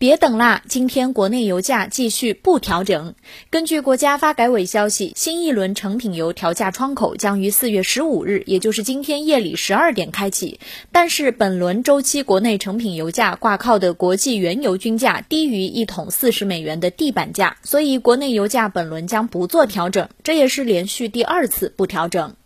别等啦今天国内油价继续不调整。根据国家发改委消息新一轮成品油调价窗口将于四月十五日也就是今天夜里十二点开启。但是本轮周期国内成品油价挂靠的国际原油均价低于一桶四十美元的地板价所以国内油价本轮将不做调整这也是连续第二次不调整。